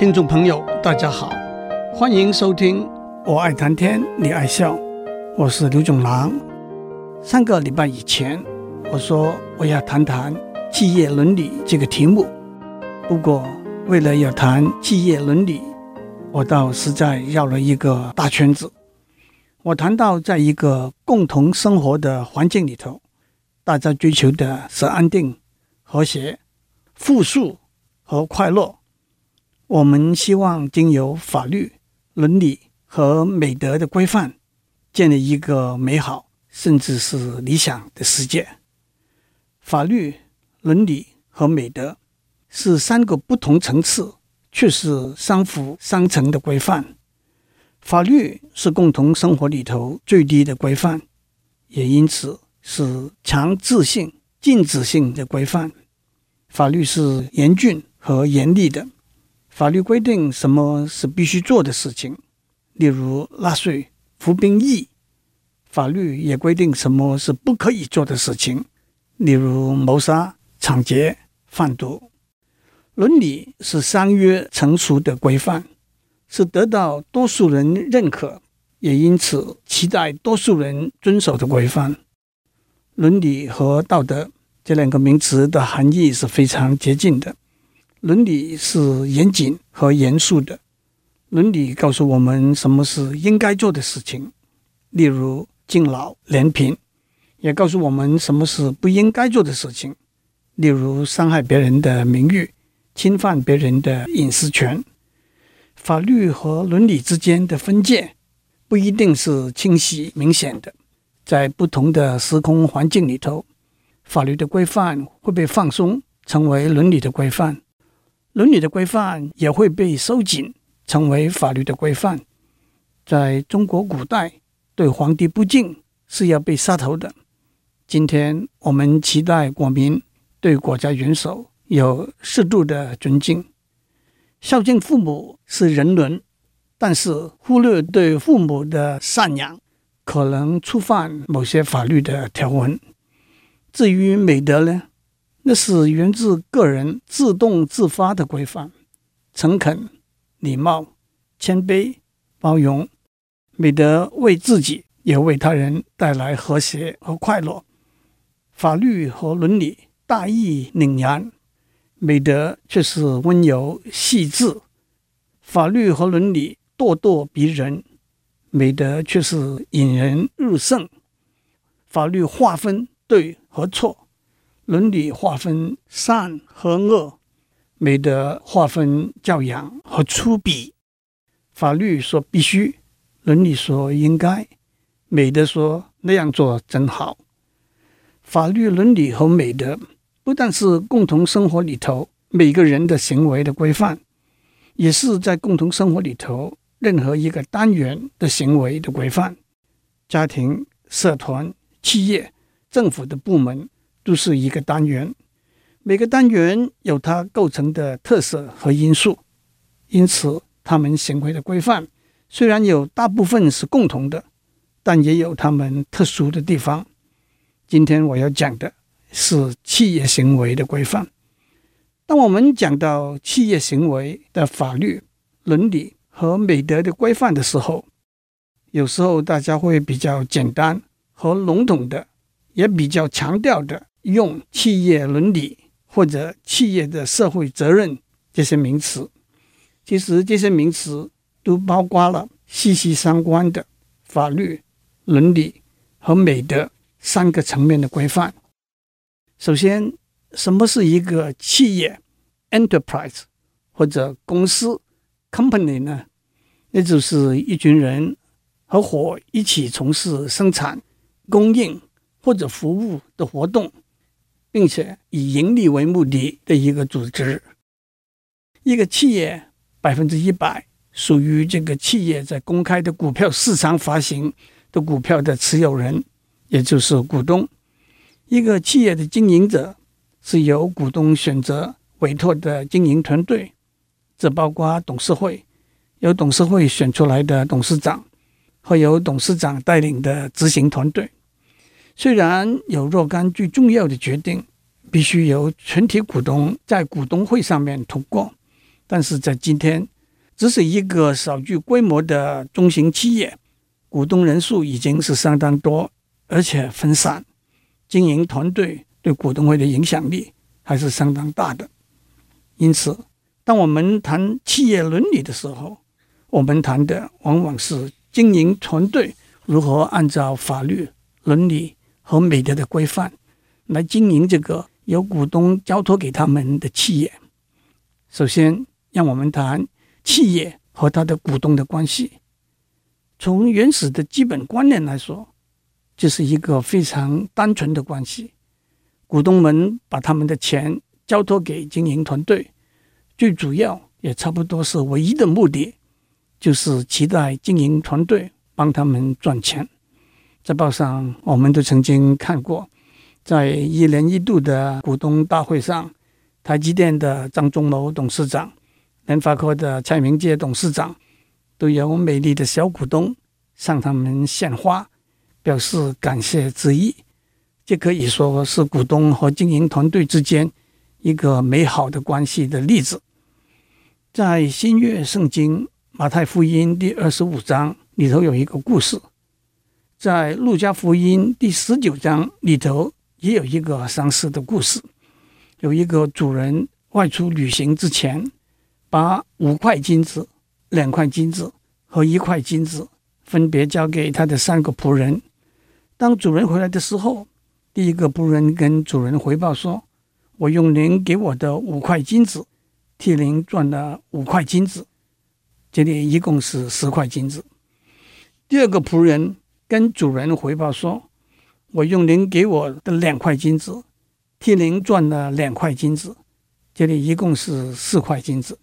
听众朋友，大家好，欢迎收听《我爱谈天，你爱笑》，我是刘总郎。上个礼拜以前，我说我要谈谈企业伦理这个题目。不过，为了要谈企业伦理，我倒实在绕了一个大圈子。我谈到，在一个共同生活的环境里头，大家追求的是安定、和谐、富庶和快乐。我们希望经由法律、伦理和美德的规范，建立一个美好甚至是理想的世界。法律、伦理和美德是三个不同层次，却是相辅相成的规范。法律是共同生活里头最低的规范，也因此是强制性、禁止性的规范。法律是严峻和严厉的。法律规定什么是必须做的事情，例如纳税、服兵役；法律也规定什么是不可以做的事情，例如谋杀、抢劫、贩毒。伦理是商约成熟的规范，是得到多数人认可，也因此期待多数人遵守的规范。伦理和道德这两个名词的含义是非常接近的。伦理是严谨和严肃的，伦理告诉我们什么是应该做的事情，例如敬老怜贫；也告诉我们什么是不应该做的事情，例如伤害别人的名誉、侵犯别人的隐私权。法律和伦理之间的分界不一定是清晰明显的，在不同的时空环境里头，法律的规范会被放松，成为伦理的规范。伦理的规范也会被收紧，成为法律的规范。在中国古代，对皇帝不敬是要被杀头的。今天我们期待国民对国家元首有适度的尊敬。孝敬父母是人伦，但是忽略对父母的赡养，可能触犯某些法律的条文。至于美德呢？那是源自个人自动自发的规范，诚恳、礼貌、谦卑、包容，美德为自己也为他人带来和谐和快乐。法律和伦理大义凛然，美德却是温柔细致。法律和伦理咄咄逼人，美德却是引人入胜。法律划分对和错。伦理划分善和恶，美德划分教养和粗鄙。法律说必须，伦理说应该，美德说那样做真好。法律、伦理和美德不但是共同生活里头每个人的行为的规范，也是在共同生活里头任何一个单元的行为的规范。家庭、社团、企业、政府的部门。都是一个单元，每个单元有它构成的特色和因素，因此他们行为的规范虽然有大部分是共同的，但也有他们特殊的地方。今天我要讲的是企业行为的规范。当我们讲到企业行为的法律、伦理和美德的规范的时候，有时候大家会比较简单和笼统的，也比较强调的。用企业伦理或者企业的社会责任这些名词，其实这些名词都包括了息息相关的法律、伦理和美德三个层面的规范。首先，什么是一个企业 （enterprise） 或者公司 （company） 呢？那就是一群人合伙一起从事生产、供应或者服务的活动。并且以盈利为目的的一个组织，一个企业百分之一百属于这个企业在公开的股票市场发行的股票的持有人，也就是股东。一个企业的经营者是由股东选择委托的经营团队，这包括董事会，由董事会选出来的董事长和由董事长带领的执行团队。虽然有若干最重要的决定必须由全体股东在股东会上面通过，但是在今天，只是一个少具规模的中型企业，股东人数已经是相当多，而且分散，经营团队对股东会的影响力还是相当大的。因此，当我们谈企业伦理的时候，我们谈的往往是经营团队如何按照法律、伦理和美德的规范来经营这个由股东交托给他们的企业。首先，让我们谈企业和他的股东的关系。从原始的基本观念来说，这是一个非常单纯的关系。股东们把他们的钱交托给经营团队，最主要也差不多是唯一的目的，就是期待经营团队帮他们赚钱。在报上，我们都曾经看过，在一年一度的股东大会上。台积电的张忠谋董事长、联发科的蔡明介董事长，都有美丽的小股东向他们献花，表示感谢之意。这可以说是股东和经营团队之间一个美好的关系的例子。在新约圣经马太福音第二十五章里头有一个故事，在路加福音第十九章里头也有一个相似的故事。有一个主人外出旅行之前，把五块金子、两块金子和一块金子分别交给他的三个仆人。当主人回来的时候，第一个仆人跟主人回报说：“我用您给我的五块金子替您赚了五块金子，这里一共是十块金子。”第二个仆人跟主人回报说：“我用您给我的两块金子。”替您赚了两块金子，这里一共是四块金子。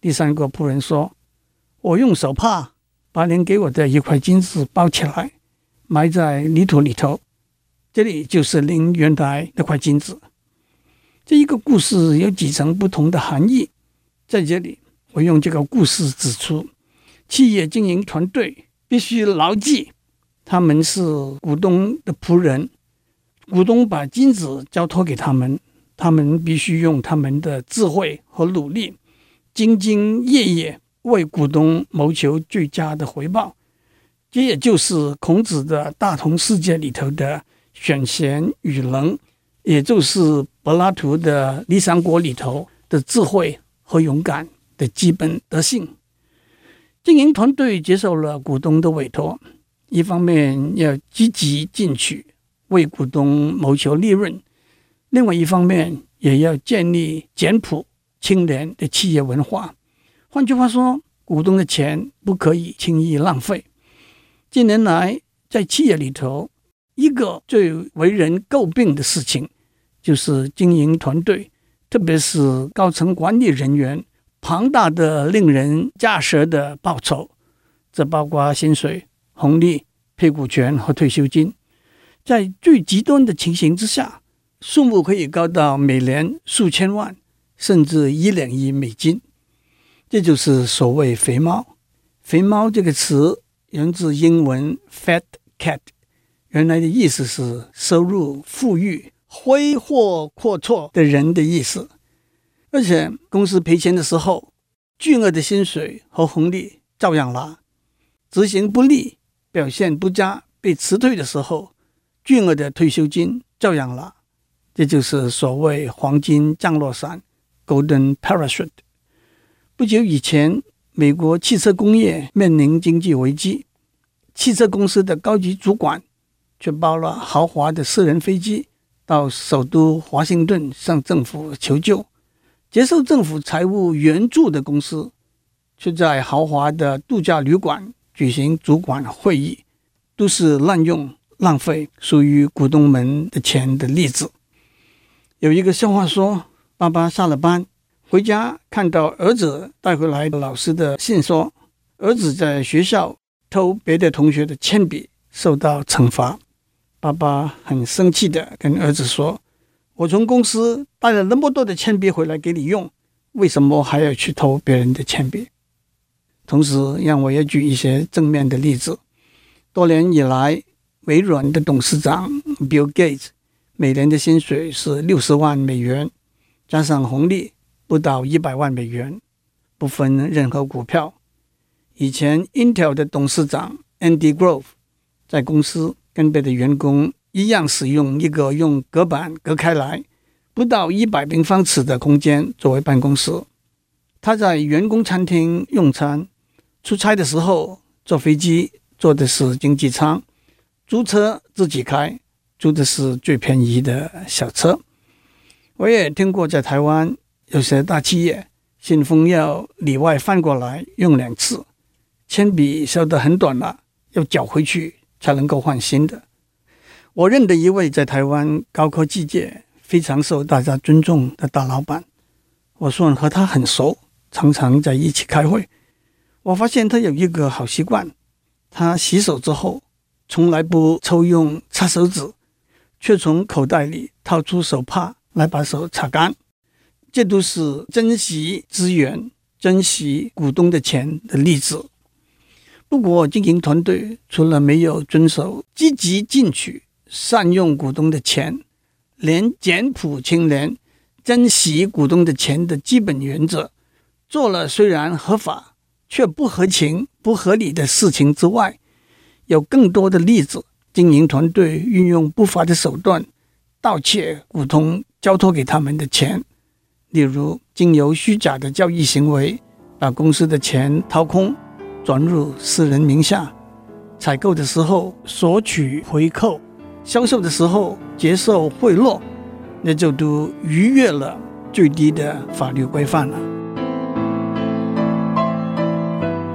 第三个仆人说：“我用手帕把您给我的一块金子包起来，埋在泥土里头，这里就是您原来那块金子。”这一个故事有几层不同的含义，在这里我用这个故事指出，企业经营团队必须牢记，他们是股东的仆人。股东把金子交托给他们，他们必须用他们的智慧和努力，兢兢业业为股东谋求最佳的回报。这也就是孔子的大同世界里头的选贤与能，也就是柏拉图的理想国里头的智慧和勇敢的基本德性。经营团队接受了股东的委托，一方面要积极进取。为股东谋求利润，另外一方面也要建立简朴清廉的企业文化。换句话说，股东的钱不可以轻易浪费。近年来，在企业里头，一个最为人诟病的事情，就是经营团队，特别是高层管理人员庞大的、令人咋舌的报酬，这包括薪水、红利、配股权和退休金。在最极端的情形之下，数目可以高到每年数千万，甚至一两亿美金。这就是所谓“肥猫”。肥猫这个词源自英文 “fat cat”，原来的意思是收入富裕、挥霍阔绰的人的意思。而且公司赔钱的时候，巨额的薪水和红利照样拿；执行不力、表现不佳被辞退的时候，巨额的退休金照样拿，这就是所谓“黄金降落伞 ”（Golden Parachute）。不久以前，美国汽车工业面临经济危机，汽车公司的高级主管却包了豪华的私人飞机到首都华盛顿向政府求救。接受政府财务援助的公司却在豪华的度假旅馆举行主管会议，都是滥用。浪费属于股东们的钱的例子，有一个笑话说：爸爸下了班回家，看到儿子带回来老师的信，说儿子在学校偷别的同学的铅笔，受到惩罚。爸爸很生气的跟儿子说：“我从公司带了那么多的铅笔回来给你用，为什么还要去偷别人的铅笔？”同时，让我也举一些正面的例子。多年以来，微软的董事长 Bill Gates 每年的薪水是六十万美元，加上红利不到一百万美元，不分任何股票。以前 Intel 的董事长 Andy Grove 在公司跟别的员工一样，使用一个用隔板隔开来不到一百平方尺的空间作为办公室。他在员工餐厅用餐，出差的时候坐飞机坐的是经济舱，租车自己开，租的是最便宜的小车。我也听过在台湾有些大企业信封要里外翻过来用两次，铅笔削得很短了，要缴回去才能够换新的。我认得一位在台湾高科技界非常受大家尊重的大老板，我算和他很熟，常常在一起开会。我发现他有一个好习惯，他洗手之后从来不抽用擦手纸，却从口袋里掏出手帕。来把手擦干，这都是珍惜资源、珍惜股东的钱的例子。不过，经营团队除了没有遵守积极进取、善用股东的钱，连简朴清廉、珍惜股东的钱的基本原则做了，虽然合法却不合情、不合理的事情之外，有更多的例子，经营团队运用不法的手段盗窃股东。交托给他们的钱，例如经由虚假的交易行为，把公司的钱掏空，转入私人名下；采购的时候索取回扣，销售的时候接受贿赂，那就都逾越了最低的法律规范了。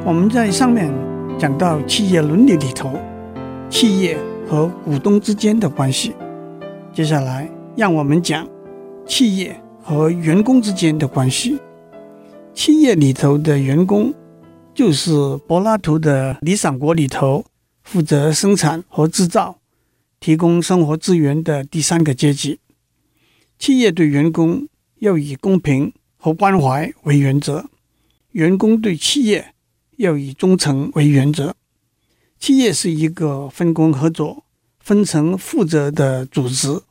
我们在上面讲到企业伦理里头，企业和股东之间的关系，接下来让我们讲。企业和员工之间的关系，企业里头的员工就是柏拉图的《理想国》里头负责生产和制造、提供生活资源的第三个阶级。企业对员工要以公平和关怀为原则，员工对企业要以忠诚为原则。企业是一个分工合作、分层负责的组织。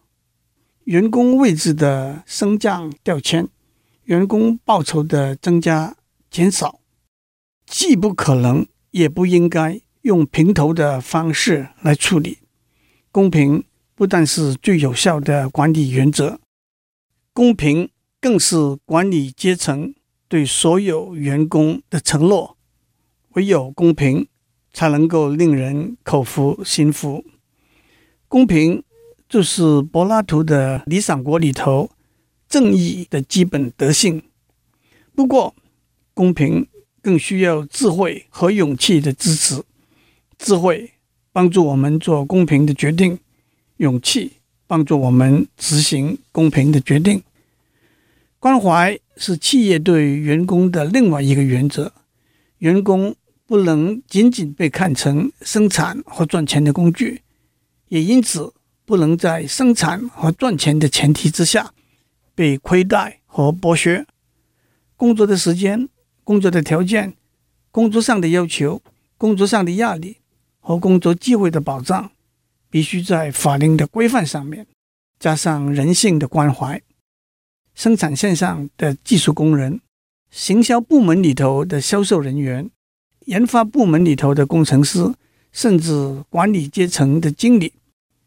员工位置的升降调迁，员工报酬的增加减少，既不可能也不应该用平头的方式来处理。公平不但是最有效的管理原则，公平更是管理阶层对所有员工的承诺。唯有公平，才能够令人口服心服。公平。就是柏拉图的《理想国》里头正义的基本德性。不过，公平更需要智慧和勇气的支持。智慧帮助我们做公平的决定，勇气帮助我们执行公平的决定。关怀是企业对员工的另外一个原则。员工不能仅仅被看成生产和赚钱的工具，也因此。不能在生产和赚钱的前提之下被亏待和剥削。工作的时间、工作的条件、工作上的要求、工作上的压力和工作机会的保障，必须在法令的规范上面加上人性的关怀。生产线上的技术工人、行销部门里头的销售人员、研发部门里头的工程师，甚至管理阶层的经理。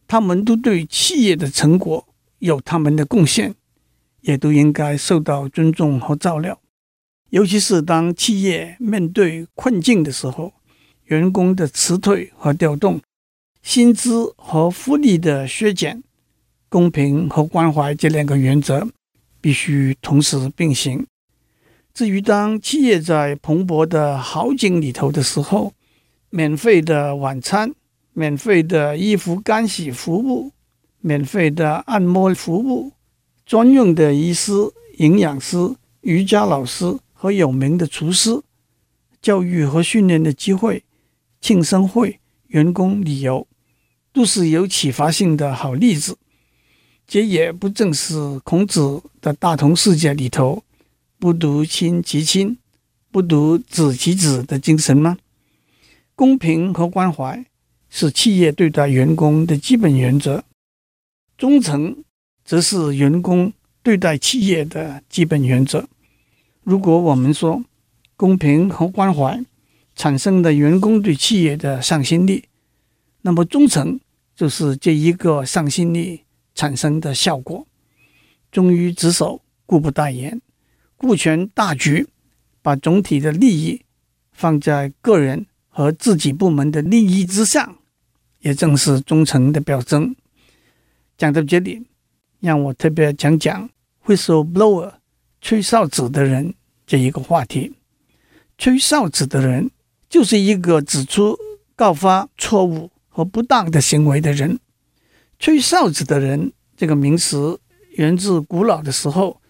他们都对企业的成果有他们的贡献，也都应该受到尊重和照料。尤其是当企业面对困境的时候，员工的辞退和调动、薪资和福利的削减、公平和关怀这两个原则必须同时并行。至于当企业在蓬勃的好景里头的时候，免费的晚餐。免费的衣服干洗服务，免费的按摩服务，专用的医师、营养师、瑜伽老师和有名的厨师，教育和训练的机会，庆生会、员工旅游，都是有启发性的好例子。这也不正是孔子的大同世界里头“不独亲其亲，不独子其子”的精神吗？公平和关怀。是企业对待员工的基本原则，忠诚则是员工对待企业的基本原则。如果我们说公平和关怀产生的员工对企业的向心力，那么忠诚就是这一个向心力产生的效果。忠于职守，故不待言，顾全大局，把总体的利益放在个人和自己部门的利益之上，也正是忠诚的表征。讲到这里，让我特别讲讲 whistleblower 吹哨子的人这一个话题。吹哨子的人就是一个指出、告发错误和不当的行为的人。吹哨子的人这个名词源自古老的时候，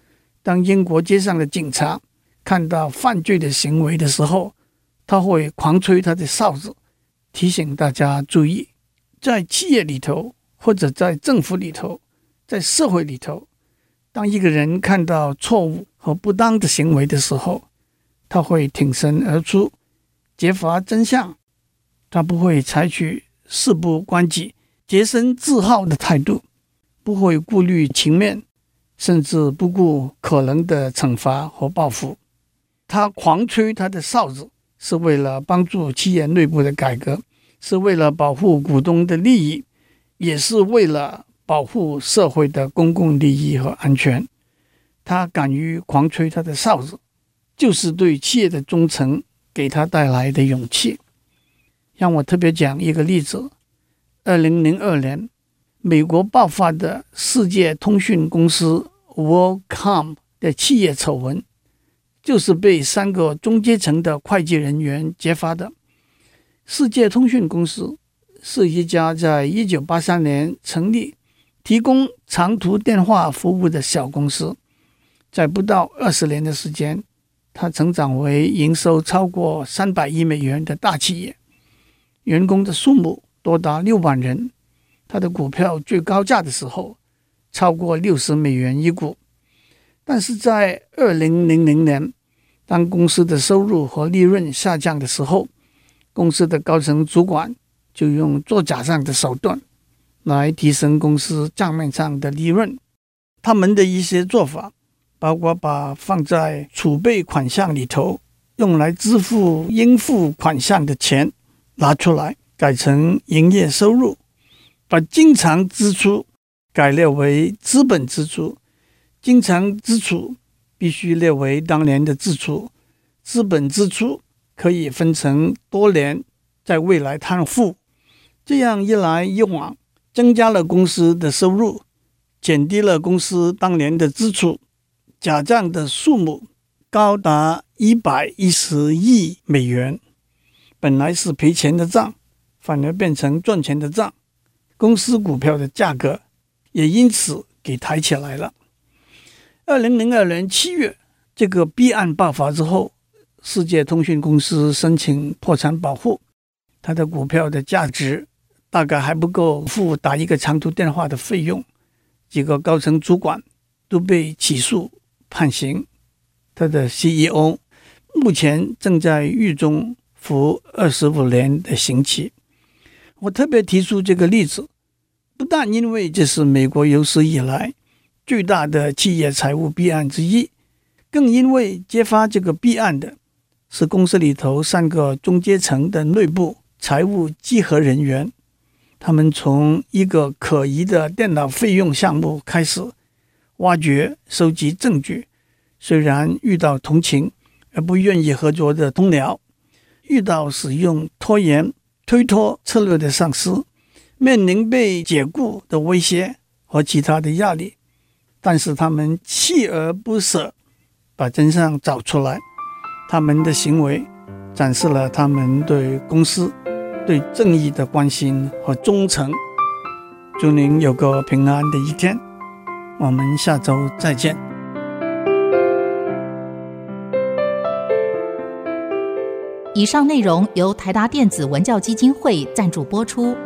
当英国街上的警察看到犯罪的行为的时候，他会狂吹他的哨子，提醒大家注意。在企业里头，或者在政府里头，在社会里头，当一个人看到错误和不当的行为的时候，他会挺身而出，揭发真相。他不会采取事不关己、洁身自好的态度，不会顾虑情面，甚至不顾可能的惩罚和报复。他狂吹他的哨子，是为了帮助企业内部的改革，是为了保护股东的利益，也是为了保护社会的公共利益和安全。他敢于狂吹他的哨子。就是对企业的忠诚给他带来的勇气。让我特别讲一个例子：二零零二年，美国爆发的世界通讯公司 WorldCom 的企业丑闻，就是被三个中阶层的会计人员揭发的。世界通讯公司是一家在一九八三年成立、提供长途电话服务的小公司，在不到二十年的时间。它成长为营收超过三百亿美元的大企业，员工的数目多达六万人。它的股票最高价的时候超过六十美元一股。但是在二零零零年，当公司的收入和利润下降的时候，公司的高层主管就用作假账的手段来提升公司账面上的利润。他们的一些做法。包括把放在储备款项里头用来支付应付款项的钱拿出来改成营业收入，把经常支出改列为资本支出，经常支出必须列为当年的支出，资本支出可以分成多年在未来摊付。这样一来一往，增加了公司的收入，减低了公司当年的支出。假账的数目高达一百一十亿美元，本来是赔钱的账，反而变成赚钱的账，公司股票的价格也因此给抬起来了。二零零二年七月，这个弊案爆发之后，世界通讯公司申请破产保护，它的股票的价值大概还不够付打一个长途电话的费用，几个高层主管都被起诉。判刑，他的 CEO 目前正在狱中服二十五年的刑期。我特别提出这个例子，不但因为这是美国有史以来最大的企业财务弊案之一，更因为揭发这个弊案的是公司里头三个中阶层的内部财务稽核人员，他们从一个可疑的电脑费用项目开始。挖掘、收集证据，虽然遇到同情而不愿意合作的同僚，遇到使用拖延、推脱策略的丧失，面临被解雇的威胁和其他的压力，但是他们锲而不舍，把真相找出来。他们的行为展示了他们对公司、对正义的关心和忠诚。祝您有个平安的一天。我们下周再见。以上内容由台达电子文教基金会赞助播出。